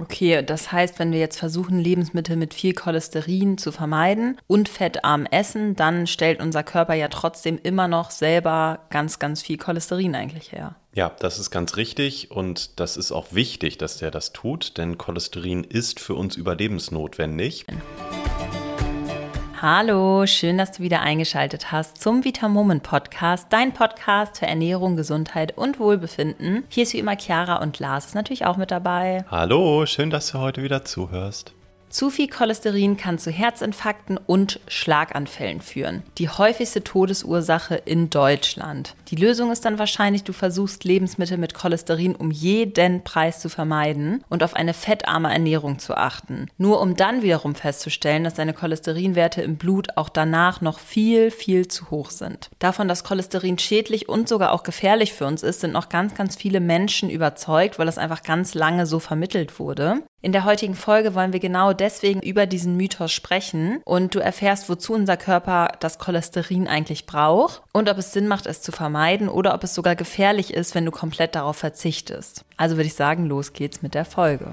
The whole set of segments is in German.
Okay, das heißt, wenn wir jetzt versuchen, Lebensmittel mit viel Cholesterin zu vermeiden und fettarm essen, dann stellt unser Körper ja trotzdem immer noch selber ganz, ganz viel Cholesterin eigentlich her. Ja, das ist ganz richtig und das ist auch wichtig, dass der das tut, denn Cholesterin ist für uns überlebensnotwendig. Hallo, schön, dass du wieder eingeschaltet hast zum Vitamomen Podcast, dein Podcast für Ernährung, Gesundheit und Wohlbefinden. Hier ist wie immer Chiara und Lars ist natürlich auch mit dabei. Hallo, schön, dass du heute wieder zuhörst. Zu viel Cholesterin kann zu Herzinfarkten und Schlaganfällen führen. Die häufigste Todesursache in Deutschland. Die Lösung ist dann wahrscheinlich, du versuchst Lebensmittel mit Cholesterin um jeden Preis zu vermeiden und auf eine fettarme Ernährung zu achten. Nur um dann wiederum festzustellen, dass deine Cholesterinwerte im Blut auch danach noch viel, viel zu hoch sind. Davon, dass Cholesterin schädlich und sogar auch gefährlich für uns ist, sind noch ganz, ganz viele Menschen überzeugt, weil es einfach ganz lange so vermittelt wurde. In der heutigen Folge wollen wir genau deswegen über diesen Mythos sprechen und du erfährst, wozu unser Körper das Cholesterin eigentlich braucht und ob es Sinn macht, es zu vermeiden oder ob es sogar gefährlich ist, wenn du komplett darauf verzichtest. Also würde ich sagen, los geht's mit der Folge.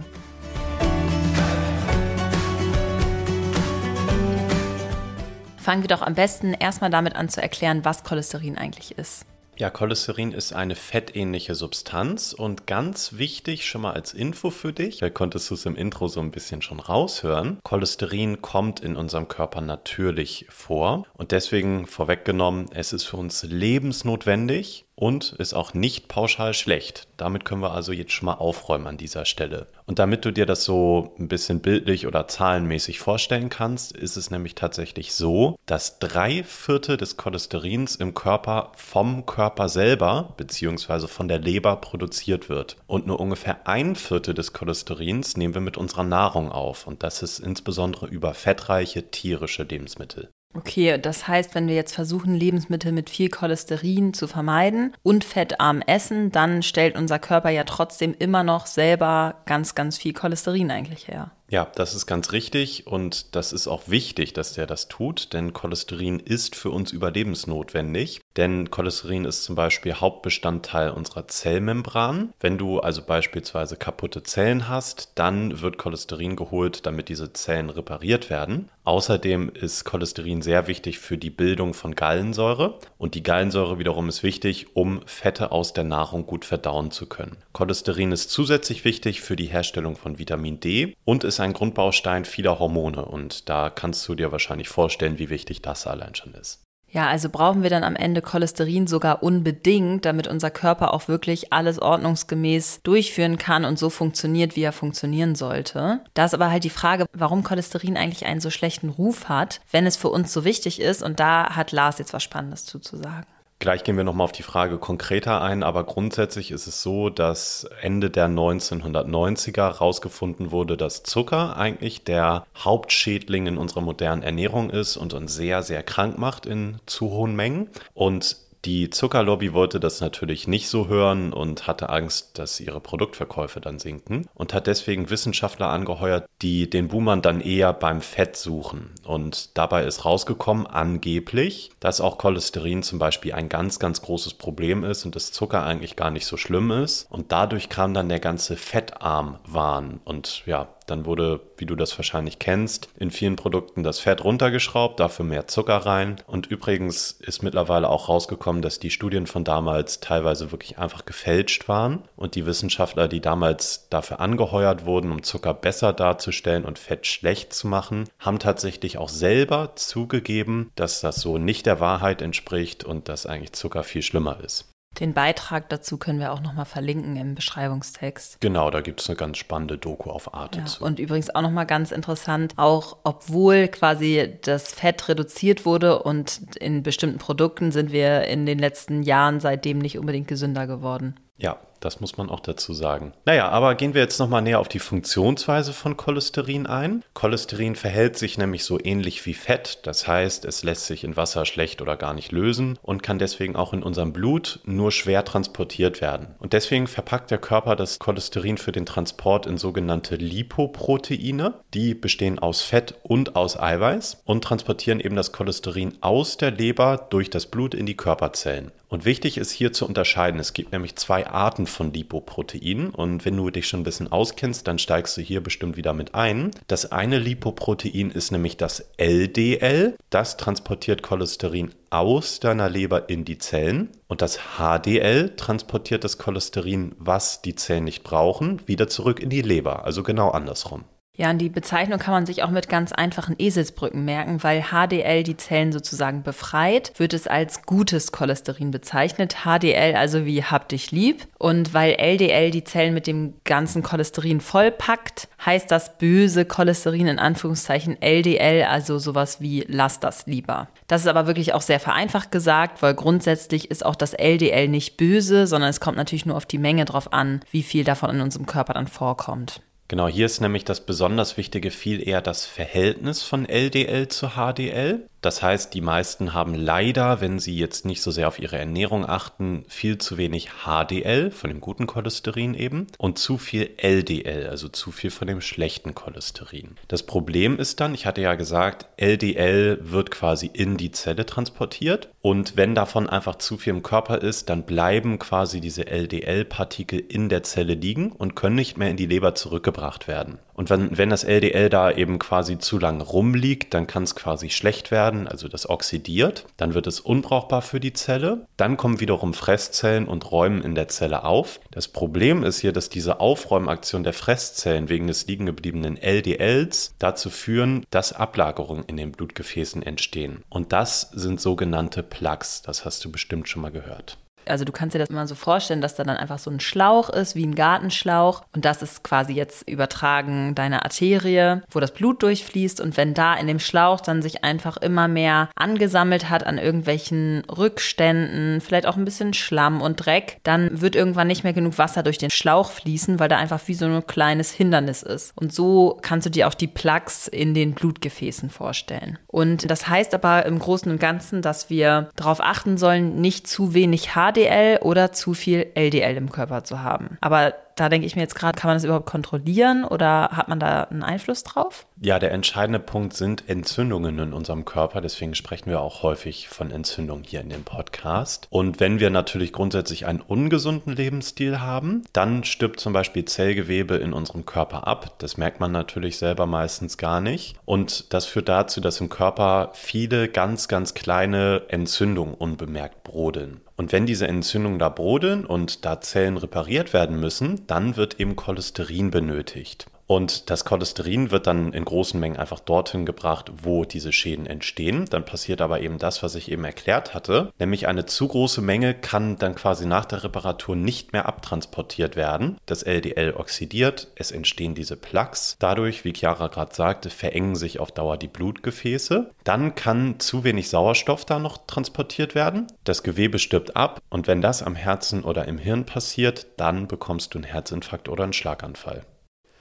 Fangen wir doch am besten erstmal damit an zu erklären, was Cholesterin eigentlich ist. Ja, Cholesterin ist eine fettähnliche Substanz und ganz wichtig schon mal als Info für dich, weil konntest du es im Intro so ein bisschen schon raushören. Cholesterin kommt in unserem Körper natürlich vor und deswegen vorweggenommen, es ist für uns lebensnotwendig und ist auch nicht pauschal schlecht. Damit können wir also jetzt schon mal aufräumen an dieser Stelle. Und damit du dir das so ein bisschen bildlich oder zahlenmäßig vorstellen kannst, ist es nämlich tatsächlich so, dass drei Viertel des Cholesterins im Körper vom Körper selber bzw. von der Leber produziert wird. Und nur ungefähr ein Viertel des Cholesterins nehmen wir mit unserer Nahrung auf. Und das ist insbesondere über fettreiche tierische Lebensmittel. Okay, das heißt, wenn wir jetzt versuchen, Lebensmittel mit viel Cholesterin zu vermeiden und fettarm essen, dann stellt unser Körper ja trotzdem immer noch selber ganz, ganz viel Cholesterin eigentlich her. Ja, das ist ganz richtig und das ist auch wichtig, dass der das tut, denn Cholesterin ist für uns überlebensnotwendig. Denn Cholesterin ist zum Beispiel Hauptbestandteil unserer Zellmembran. Wenn du also beispielsweise kaputte Zellen hast, dann wird Cholesterin geholt, damit diese Zellen repariert werden. Außerdem ist Cholesterin sehr wichtig für die Bildung von Gallensäure und die Gallensäure wiederum ist wichtig, um Fette aus der Nahrung gut verdauen zu können. Cholesterin ist zusätzlich wichtig für die Herstellung von Vitamin D und ist ein Grundbaustein vieler Hormone und da kannst du dir wahrscheinlich vorstellen, wie wichtig das allein schon ist. Ja, also brauchen wir dann am Ende Cholesterin sogar unbedingt, damit unser Körper auch wirklich alles ordnungsgemäß durchführen kann und so funktioniert, wie er funktionieren sollte. Da ist aber halt die Frage, warum Cholesterin eigentlich einen so schlechten Ruf hat, wenn es für uns so wichtig ist. Und da hat Lars jetzt was Spannendes zuzusagen. Gleich gehen wir nochmal auf die Frage konkreter ein, aber grundsätzlich ist es so, dass Ende der 1990er herausgefunden wurde, dass Zucker eigentlich der Hauptschädling in unserer modernen Ernährung ist und uns sehr, sehr krank macht in zu hohen Mengen. Und die Zuckerlobby wollte das natürlich nicht so hören und hatte Angst, dass ihre Produktverkäufe dann sinken und hat deswegen Wissenschaftler angeheuert, die den Boomern dann eher beim Fett suchen. Und dabei ist rausgekommen, angeblich, dass auch Cholesterin zum Beispiel ein ganz, ganz großes Problem ist und das Zucker eigentlich gar nicht so schlimm ist. Und dadurch kam dann der ganze Fettarm-Wahn. Und ja, dann wurde, wie du das wahrscheinlich kennst, in vielen Produkten das Fett runtergeschraubt, dafür mehr Zucker rein. Und übrigens ist mittlerweile auch rausgekommen, dass die Studien von damals teilweise wirklich einfach gefälscht waren. Und die Wissenschaftler, die damals dafür angeheuert wurden, um Zucker besser darzustellen und Fett schlecht zu machen, haben tatsächlich auch selber zugegeben, dass das so nicht der Wahrheit entspricht und dass eigentlich Zucker viel schlimmer ist. Den Beitrag dazu können wir auch nochmal verlinken im Beschreibungstext. Genau, da gibt es eine ganz spannende Doku auf Arte ja, zu. Und übrigens auch nochmal ganz interessant, auch obwohl quasi das Fett reduziert wurde und in bestimmten Produkten sind wir in den letzten Jahren seitdem nicht unbedingt gesünder geworden. Ja, das muss man auch dazu sagen. Naja, aber gehen wir jetzt nochmal näher auf die Funktionsweise von Cholesterin ein. Cholesterin verhält sich nämlich so ähnlich wie Fett. Das heißt, es lässt sich in Wasser schlecht oder gar nicht lösen und kann deswegen auch in unserem Blut nur schwer transportiert werden. Und deswegen verpackt der Körper das Cholesterin für den Transport in sogenannte Lipoproteine. Die bestehen aus Fett und aus Eiweiß und transportieren eben das Cholesterin aus der Leber durch das Blut in die Körperzellen. Und wichtig ist hier zu unterscheiden, es gibt nämlich zwei Arten von Lipoproteinen. Und wenn du dich schon ein bisschen auskennst, dann steigst du hier bestimmt wieder mit ein. Das eine Lipoprotein ist nämlich das LDL. Das transportiert Cholesterin aus deiner Leber in die Zellen. Und das HDL transportiert das Cholesterin, was die Zellen nicht brauchen, wieder zurück in die Leber. Also genau andersrum. Ja, und die Bezeichnung kann man sich auch mit ganz einfachen Eselsbrücken merken, weil HDL die Zellen sozusagen befreit, wird es als gutes Cholesterin bezeichnet. HDL also wie hab dich lieb. Und weil LDL die Zellen mit dem ganzen Cholesterin vollpackt, heißt das böse Cholesterin in Anführungszeichen LDL, also sowas wie lass das lieber. Das ist aber wirklich auch sehr vereinfacht gesagt, weil grundsätzlich ist auch das LDL nicht böse, sondern es kommt natürlich nur auf die Menge drauf an, wie viel davon in unserem Körper dann vorkommt. Genau, hier ist nämlich das besonders Wichtige viel eher das Verhältnis von LDL zu HDL. Das heißt, die meisten haben leider, wenn sie jetzt nicht so sehr auf ihre Ernährung achten, viel zu wenig HDL von dem guten Cholesterin eben und zu viel LDL, also zu viel von dem schlechten Cholesterin. Das Problem ist dann, ich hatte ja gesagt, LDL wird quasi in die Zelle transportiert und wenn davon einfach zu viel im Körper ist, dann bleiben quasi diese LDL-Partikel in der Zelle liegen und können nicht mehr in die Leber zurückgebracht werden. Und wenn, wenn das LDL da eben quasi zu lang rumliegt, dann kann es quasi schlecht werden, also das oxidiert. Dann wird es unbrauchbar für die Zelle. Dann kommen wiederum Fresszellen und räumen in der Zelle auf. Das Problem ist hier, dass diese Aufräumaktion der Fresszellen wegen des liegen gebliebenen LDLs dazu führen, dass Ablagerungen in den Blutgefäßen entstehen. Und das sind sogenannte Plaques. Das hast du bestimmt schon mal gehört. Also du kannst dir das immer so vorstellen, dass da dann einfach so ein Schlauch ist, wie ein Gartenschlauch. Und das ist quasi jetzt übertragen deine Arterie, wo das Blut durchfließt. Und wenn da in dem Schlauch dann sich einfach immer mehr angesammelt hat an irgendwelchen Rückständen, vielleicht auch ein bisschen Schlamm und Dreck, dann wird irgendwann nicht mehr genug Wasser durch den Schlauch fließen, weil da einfach wie so ein kleines Hindernis ist. Und so kannst du dir auch die Plaques in den Blutgefäßen vorstellen. Und das heißt aber im Großen und Ganzen, dass wir darauf achten sollen, nicht zu wenig Haar HDL oder zu viel LDL im Körper zu haben. Aber da denke ich mir jetzt gerade, kann man das überhaupt kontrollieren oder hat man da einen Einfluss drauf? Ja, der entscheidende Punkt sind Entzündungen in unserem Körper. Deswegen sprechen wir auch häufig von Entzündungen hier in dem Podcast. Und wenn wir natürlich grundsätzlich einen ungesunden Lebensstil haben, dann stirbt zum Beispiel Zellgewebe in unserem Körper ab. Das merkt man natürlich selber meistens gar nicht. Und das führt dazu, dass im Körper viele ganz, ganz kleine Entzündungen unbemerkt brodeln. Und wenn diese Entzündungen da brodeln und da Zellen repariert werden müssen, dann wird eben Cholesterin benötigt. Und das Cholesterin wird dann in großen Mengen einfach dorthin gebracht, wo diese Schäden entstehen. Dann passiert aber eben das, was ich eben erklärt hatte, nämlich eine zu große Menge kann dann quasi nach der Reparatur nicht mehr abtransportiert werden. Das LDL oxidiert, es entstehen diese Plaques. Dadurch, wie Chiara gerade sagte, verengen sich auf Dauer die Blutgefäße. Dann kann zu wenig Sauerstoff da noch transportiert werden. Das Gewebe stirbt ab und wenn das am Herzen oder im Hirn passiert, dann bekommst du einen Herzinfarkt oder einen Schlaganfall.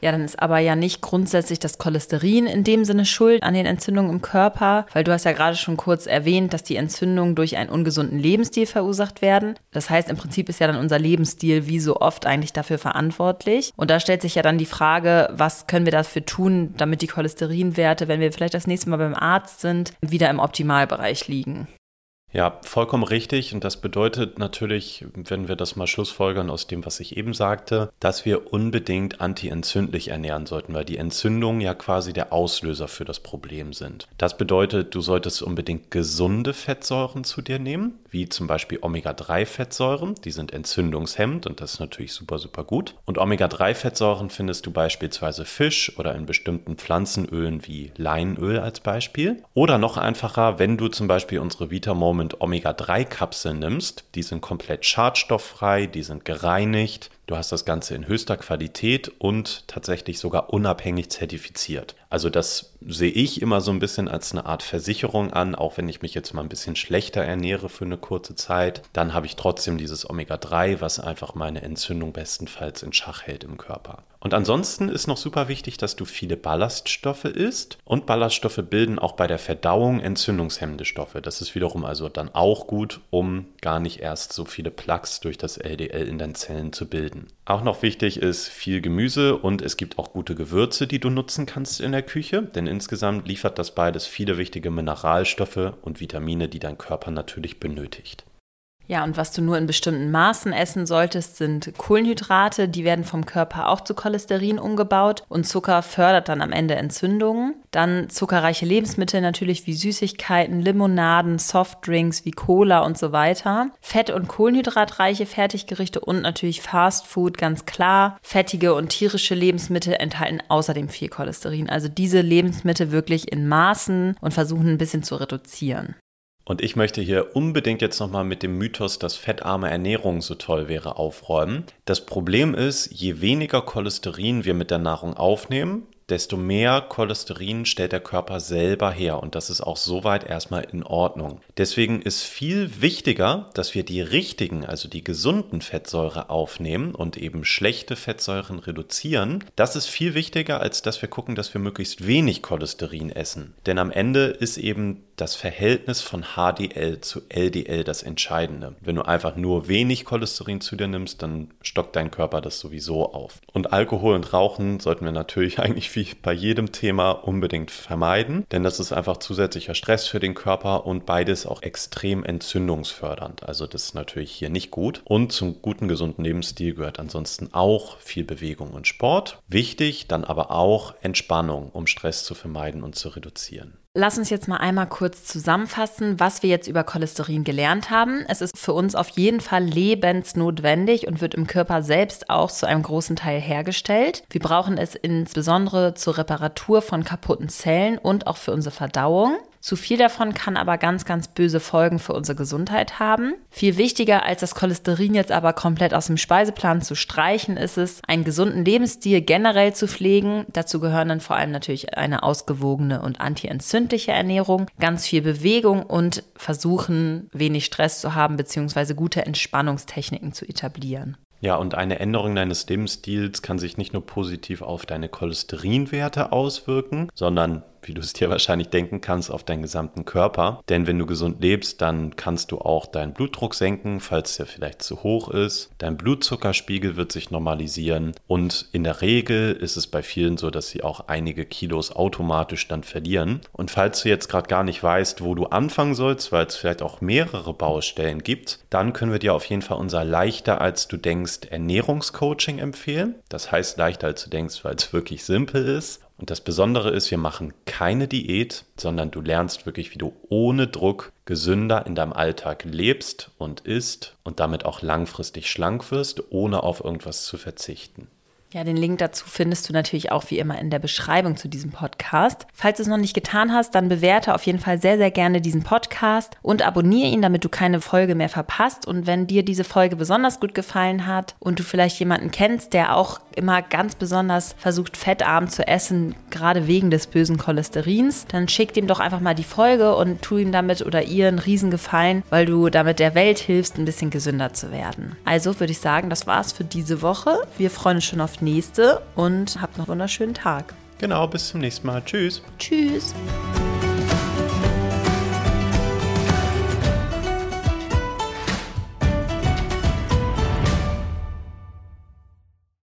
Ja, dann ist aber ja nicht grundsätzlich das Cholesterin in dem Sinne schuld an den Entzündungen im Körper, weil du hast ja gerade schon kurz erwähnt, dass die Entzündungen durch einen ungesunden Lebensstil verursacht werden. Das heißt, im Prinzip ist ja dann unser Lebensstil wie so oft eigentlich dafür verantwortlich. Und da stellt sich ja dann die Frage, was können wir dafür tun, damit die Cholesterinwerte, wenn wir vielleicht das nächste Mal beim Arzt sind, wieder im Optimalbereich liegen? Ja, vollkommen richtig. Und das bedeutet natürlich, wenn wir das mal schlussfolgern aus dem, was ich eben sagte, dass wir unbedingt antientzündlich ernähren sollten, weil die Entzündungen ja quasi der Auslöser für das Problem sind. Das bedeutet, du solltest unbedingt gesunde Fettsäuren zu dir nehmen, wie zum Beispiel Omega-3-Fettsäuren. Die sind entzündungshemmend und das ist natürlich super, super gut. Und Omega-3-Fettsäuren findest du beispielsweise Fisch oder in bestimmten Pflanzenölen wie Leinöl als Beispiel. Oder noch einfacher, wenn du zum Beispiel unsere und Omega-3-Kapseln nimmst, die sind komplett schadstofffrei, die sind gereinigt, Du hast das Ganze in höchster Qualität und tatsächlich sogar unabhängig zertifiziert. Also das sehe ich immer so ein bisschen als eine Art Versicherung an, auch wenn ich mich jetzt mal ein bisschen schlechter ernähre für eine kurze Zeit, dann habe ich trotzdem dieses Omega-3, was einfach meine Entzündung bestenfalls in Schach hält im Körper. Und ansonsten ist noch super wichtig, dass du viele Ballaststoffe isst und Ballaststoffe bilden auch bei der Verdauung entzündungshemmende Stoffe. Das ist wiederum also dann auch gut, um gar nicht erst so viele Plaques durch das LDL in deinen Zellen zu bilden bilden. Auch noch wichtig ist viel Gemüse und es gibt auch gute Gewürze, die du nutzen kannst in der Küche, denn insgesamt liefert das beides viele wichtige Mineralstoffe und Vitamine, die dein Körper natürlich benötigt. Ja, und was du nur in bestimmten Maßen essen solltest, sind Kohlenhydrate. Die werden vom Körper auch zu Cholesterin umgebaut und Zucker fördert dann am Ende Entzündungen. Dann zuckerreiche Lebensmittel natürlich wie Süßigkeiten, Limonaden, Softdrinks wie Cola und so weiter. Fett- und kohlenhydratreiche Fertiggerichte und natürlich Fastfood, ganz klar. Fettige und tierische Lebensmittel enthalten außerdem viel Cholesterin. Also diese Lebensmittel wirklich in Maßen und versuchen ein bisschen zu reduzieren. Und ich möchte hier unbedingt jetzt nochmal mit dem Mythos, dass fettarme Ernährung so toll wäre, aufräumen. Das Problem ist, je weniger Cholesterin wir mit der Nahrung aufnehmen, desto mehr Cholesterin stellt der Körper selber her und das ist auch soweit erstmal in Ordnung. Deswegen ist viel wichtiger, dass wir die richtigen, also die gesunden Fettsäure aufnehmen und eben schlechte Fettsäuren reduzieren. Das ist viel wichtiger, als dass wir gucken, dass wir möglichst wenig Cholesterin essen. Denn am Ende ist eben das Verhältnis von HDL zu LDL das Entscheidende. Wenn du einfach nur wenig Cholesterin zu dir nimmst, dann stockt dein Körper das sowieso auf. Und Alkohol und Rauchen sollten wir natürlich eigentlich wie bei jedem Thema unbedingt vermeiden, denn das ist einfach zusätzlicher Stress für den Körper und beides auch extrem entzündungsfördernd. Also das ist natürlich hier nicht gut. Und zum guten, gesunden Lebensstil gehört ansonsten auch viel Bewegung und Sport. Wichtig dann aber auch Entspannung, um Stress zu vermeiden und zu reduzieren. Lass uns jetzt mal einmal kurz zusammenfassen, was wir jetzt über Cholesterin gelernt haben. Es ist für uns auf jeden Fall lebensnotwendig und wird im Körper selbst auch zu einem großen Teil hergestellt. Wir brauchen es insbesondere zur Reparatur von kaputten Zellen und auch für unsere Verdauung. Zu viel davon kann aber ganz, ganz böse Folgen für unsere Gesundheit haben. Viel wichtiger als das Cholesterin jetzt aber komplett aus dem Speiseplan zu streichen, ist es, einen gesunden Lebensstil generell zu pflegen. Dazu gehören dann vor allem natürlich eine ausgewogene und antientzündliche Ernährung, ganz viel Bewegung und versuchen, wenig Stress zu haben bzw. gute Entspannungstechniken zu etablieren. Ja, und eine Änderung deines Lebensstils kann sich nicht nur positiv auf deine Cholesterinwerte auswirken, sondern wie du es dir wahrscheinlich denken kannst, auf deinen gesamten Körper. Denn wenn du gesund lebst, dann kannst du auch deinen Blutdruck senken, falls der vielleicht zu hoch ist. Dein Blutzuckerspiegel wird sich normalisieren und in der Regel ist es bei vielen so, dass sie auch einige Kilos automatisch dann verlieren. Und falls du jetzt gerade gar nicht weißt, wo du anfangen sollst, weil es vielleicht auch mehrere Baustellen gibt, dann können wir dir auf jeden Fall unser leichter als du denkst Ernährungscoaching empfehlen. Das heißt leichter als du denkst, weil es wirklich simpel ist. Und das Besondere ist, wir machen keine Diät, sondern du lernst wirklich, wie du ohne Druck gesünder in deinem Alltag lebst und isst und damit auch langfristig schlank wirst, ohne auf irgendwas zu verzichten. Ja, den Link dazu findest du natürlich auch wie immer in der Beschreibung zu diesem Podcast. Falls du es noch nicht getan hast, dann bewerte auf jeden Fall sehr, sehr gerne diesen Podcast und abonniere ihn, damit du keine Folge mehr verpasst. Und wenn dir diese Folge besonders gut gefallen hat und du vielleicht jemanden kennst, der auch immer ganz besonders versucht, fettarm zu essen, gerade wegen des bösen Cholesterins, dann schick ihm doch einfach mal die Folge und tu ihm damit oder ihr einen Riesengefallen, weil du damit der Welt hilfst, ein bisschen gesünder zu werden. Also würde ich sagen, das war's für diese Woche. Wir freuen uns schon auf nächste und habt noch einen wunderschönen Tag. Genau, bis zum nächsten Mal. Tschüss. Tschüss.